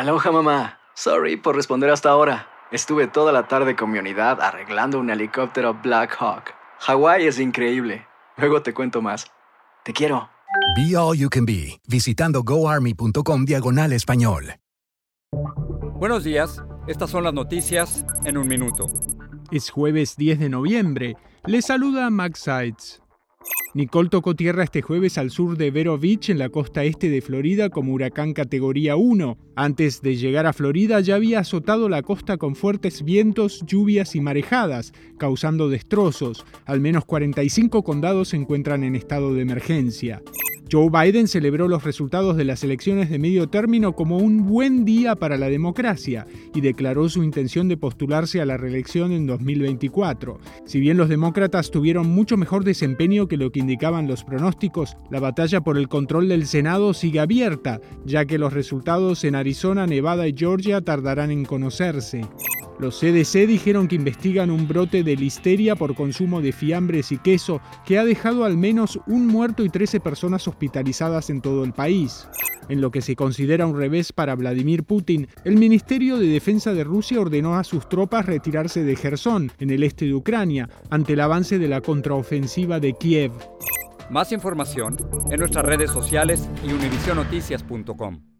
Aloha mamá. Sorry por responder hasta ahora. Estuve toda la tarde con mi unidad arreglando un helicóptero Black Hawk. Hawái es increíble. Luego te cuento más. Te quiero. Be All You Can Be, visitando goarmy.com diagonal español. Buenos días, estas son las noticias en un minuto. Es jueves 10 de noviembre. Le saluda Max Sides. Nicole tocó tierra este jueves al sur de Vero Beach, en la costa este de Florida, como huracán categoría 1. Antes de llegar a Florida ya había azotado la costa con fuertes vientos, lluvias y marejadas, causando destrozos. Al menos 45 condados se encuentran en estado de emergencia. Joe Biden celebró los resultados de las elecciones de medio término como un buen día para la democracia y declaró su intención de postularse a la reelección en 2024. Si bien los demócratas tuvieron mucho mejor desempeño que lo que indicaban los pronósticos, la batalla por el control del Senado sigue abierta, ya que los resultados en Arizona, Nevada y Georgia tardarán en conocerse. Los CDC dijeron que investigan un brote de listeria por consumo de fiambres y queso que ha dejado al menos un muerto y 13 personas hospitalizadas en todo el país. En lo que se considera un revés para Vladimir Putin, el Ministerio de Defensa de Rusia ordenó a sus tropas retirarse de Gerson, en el este de Ucrania, ante el avance de la contraofensiva de Kiev. Más información en nuestras redes sociales y univisionoticias.com.